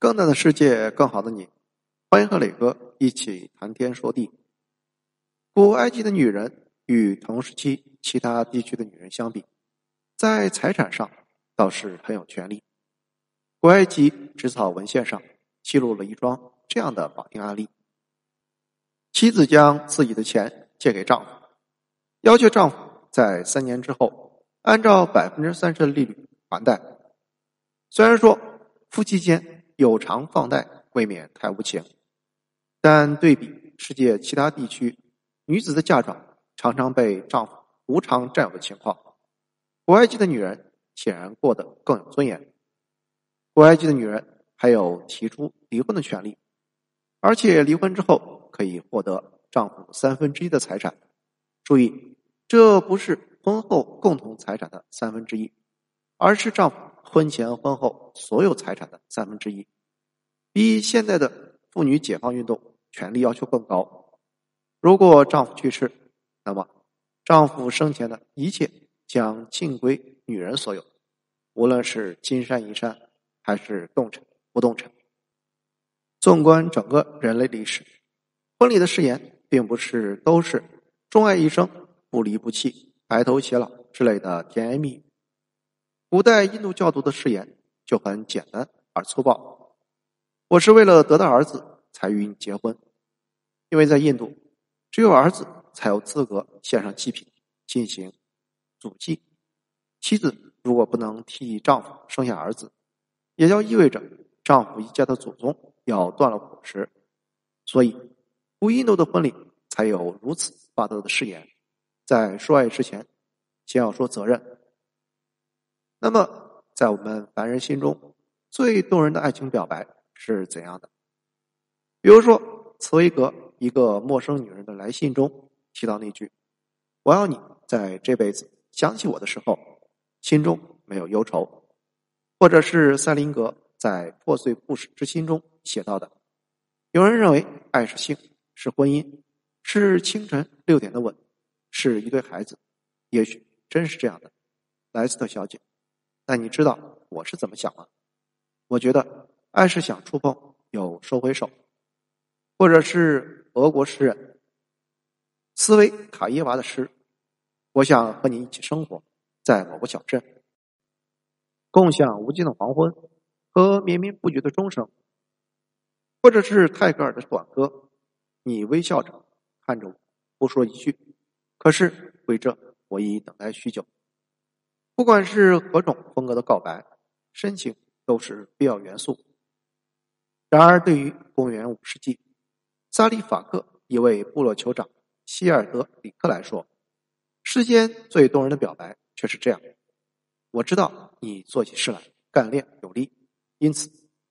更大的世界，更好的你，欢迎和磊哥一起谈天说地。古埃及的女人与同时期其他地区的女人相比，在财产上倒是很有权利。古埃及纸草文献上记录了一桩这样的绑定案例：妻子将自己的钱借给丈夫，要求丈夫在三年之后按照百分之三十的利率还贷。虽然说夫妻间，有偿放贷未免太无情，但对比世界其他地区，女子的嫁妆常常被丈夫无偿占有的情况，古埃及的女人显然过得更有尊严。古埃及的女人还有提出离婚的权利，而且离婚之后可以获得丈夫三分之一的财产。注意，这不是婚后共同财产的三分之一，而是丈夫。婚前婚后所有财产的三分之一，比现在的妇女解放运动权利要求更高。如果丈夫去世，那么丈夫生前的一切将尽归女人所有，无论是金山银山还是动产不动产。纵观整个人类历史，婚礼的誓言并不是都是钟爱一生、不离不弃、白头偕老之类的甜言蜜语。古代印度教徒的誓言就很简单而粗暴：“我是为了得到儿子才与你结婚，因为在印度，只有儿子才有资格献上祭品进行祖祭。妻子如果不能替丈夫生下儿子，也就意味着丈夫一家的祖宗要断了果实。所以，古印度的婚礼才有如此霸道的誓言：在说爱之前，先要说责任。”那么，在我们凡人心中，最动人的爱情表白是怎样的？比如说，茨威格一个陌生女人的来信中提到那句：“我要你在这辈子想起我的时候，心中没有忧愁。”或者是塞林格在《破碎故事之心》中写到的：“有人认为爱是性，是婚姻，是清晨六点的吻，是一对孩子。也许真是这样的，莱斯特小姐。”但你知道我是怎么想吗？我觉得爱是想触碰又收回手，或者是俄国诗人斯维卡耶娃的诗：“我想和你一起生活在某个小镇，共享无尽的黄昏和绵绵不绝的钟声。”或者是泰戈尔的短歌：“你微笑着看着我，不说一句，可是为这我已等待许久。”不管是何种风格的告白，深情都是必要元素。然而，对于公元五世纪萨利法克一位部落酋长希尔德里克来说，世间最动人的表白却是这样：我知道你做起事来干练有力，因此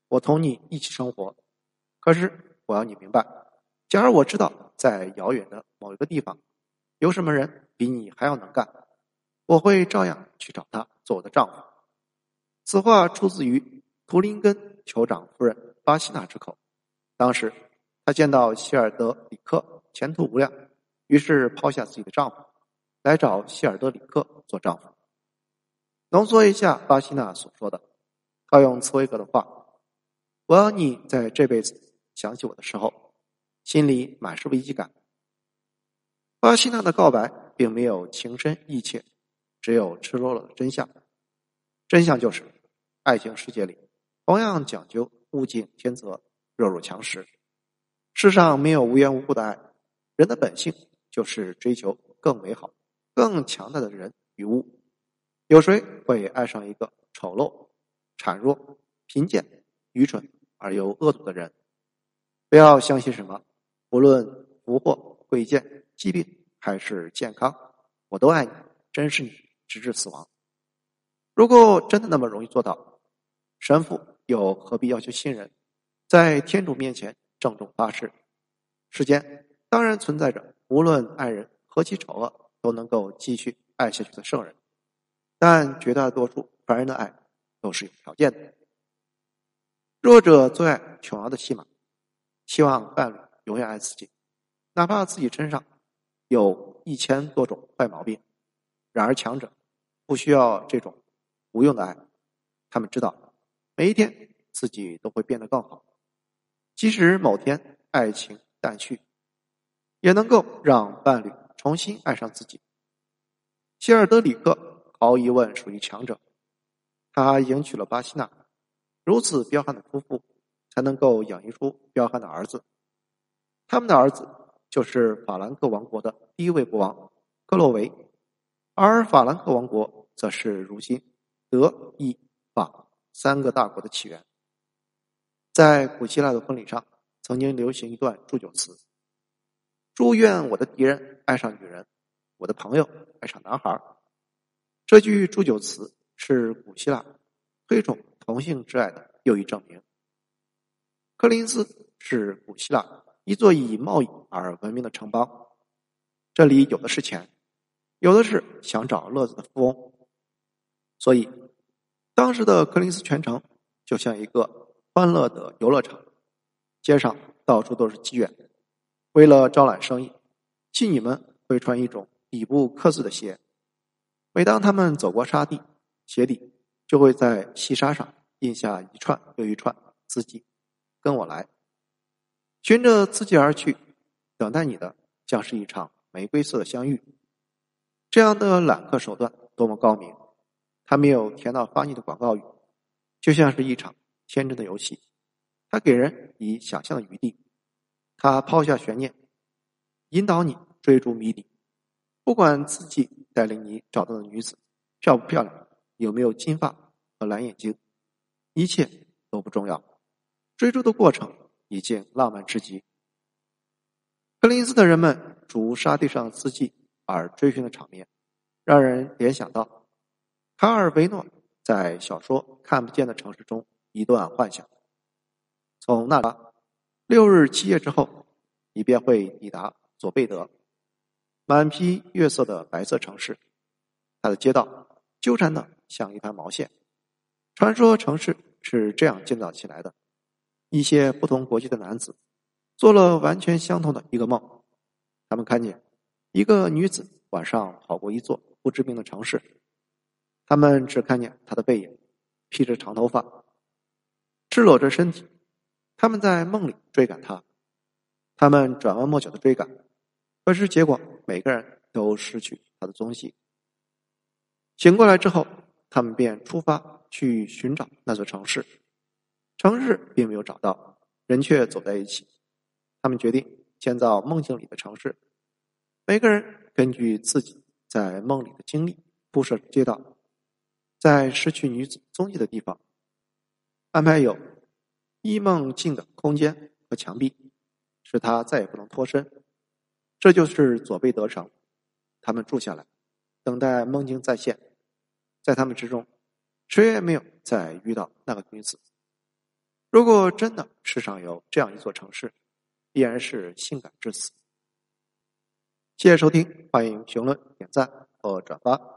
我同你一起生活。可是，我要你明白，假如我知道在遥远的某一个地方，有什么人比你还要能干。我会照样去找他做我的丈夫。此话出自于图林根酋长夫人巴西娜之口。当时，她见到希尔德里克前途无量，于是抛下自己的丈夫，来找希尔德里克做丈夫。浓缩一下巴西娜所说的，套用茨威格的话：“我要你在这辈子想起我的时候，心里满是危机感。”巴西娜的告白并没有情深意切。只有赤裸裸的真相，真相就是，爱情世界里同样讲究物竞天择、弱肉强食。世上没有无缘无故的爱，人的本性就是追求更美好、更强大的人与物。有谁会爱上一个丑陋、孱弱、贫贱、愚蠢而又恶毒的人？不要相信什么，无论福祸、贵贱、疾病还是健康，我都爱你，真是你。直至死亡。如果真的那么容易做到，神父又何必要求新人在天主面前郑重发誓？世间当然存在着无论爱人何其丑恶都能够继续爱下去的圣人，但绝大多数凡人的爱都是有条件的。弱者最爱琼瑶的戏码，希望伴侣永远爱自己，哪怕自己身上有一千多种坏毛病。然而强者。不需要这种无用的爱，他们知道每一天自己都会变得更好。即使某天爱情淡去，也能够让伴侣重新爱上自己。希尔德里克毫无疑问属于强者，他迎娶了巴西娜，如此彪悍的夫妇才能够养育出彪悍的儿子。他们的儿子就是法兰克王国的第一位国王克洛维，而法兰克王国则是如今德意法三个大国的起源。在古希腊的婚礼上，曾经流行一段祝酒词：“祝愿我的敌人爱上女人，我的朋友爱上男孩。”这句祝酒词是古希腊推崇同性之爱的又一证明。柯林斯是古希腊一座以贸易而闻名的城邦，这里有的是钱，有的是想找乐子的富翁，所以当时的柯林斯全城就像一个。欢乐的游乐场，街上到处都是妓院。为了招揽生意，妓女们会穿一种底部刻字的鞋。每当他们走过沙地，鞋底就会在细沙上印下一串又一串字迹。跟我来，循着字迹而去，等待你的将是一场玫瑰色的相遇。这样的揽客手段多么高明！它没有甜到发腻的广告语，就像是一场。天真的游戏，它给人以想象的余地。它抛下悬念，引导你追逐谜底。不管自己带领你找到的女子漂不漂亮，有没有金发和蓝眼睛，一切都不重要。追逐的过程已经浪漫至极。克林斯的人们逐沙地上的字迹而追寻的场面，让人联想到卡尔维诺在小说《看不见的城市》中。一段幻想。从那拉六日七夜之后，你便会抵达佐贝德，满披月色的白色城市。它的街道纠缠的像一团毛线。传说城市是这样建造起来的：一些不同国籍的男子做了完全相同的一个梦。他们看见一个女子晚上跑过一座不知名的城市，他们只看见他的背影，披着长头发。赤裸着身体，他们在梦里追赶他，他们转弯抹角的追赶，可是结果每个人都失去他的踪迹。醒过来之后，他们便出发去寻找那座城市，城市并没有找到，人却走在一起。他们决定建造梦境里的城市，每个人根据自己在梦里的经历铺设街道，在失去女子踪迹的地方。安排有伊梦境的空间和墙壁，使他再也不能脱身。这就是左贝德城。他们住下来，等待梦境再现。在他们之中，谁也没有再遇到那个女子。如果真的世上有这样一座城市，必然是性感至死。谢谢收听，欢迎评论、点赞和转发。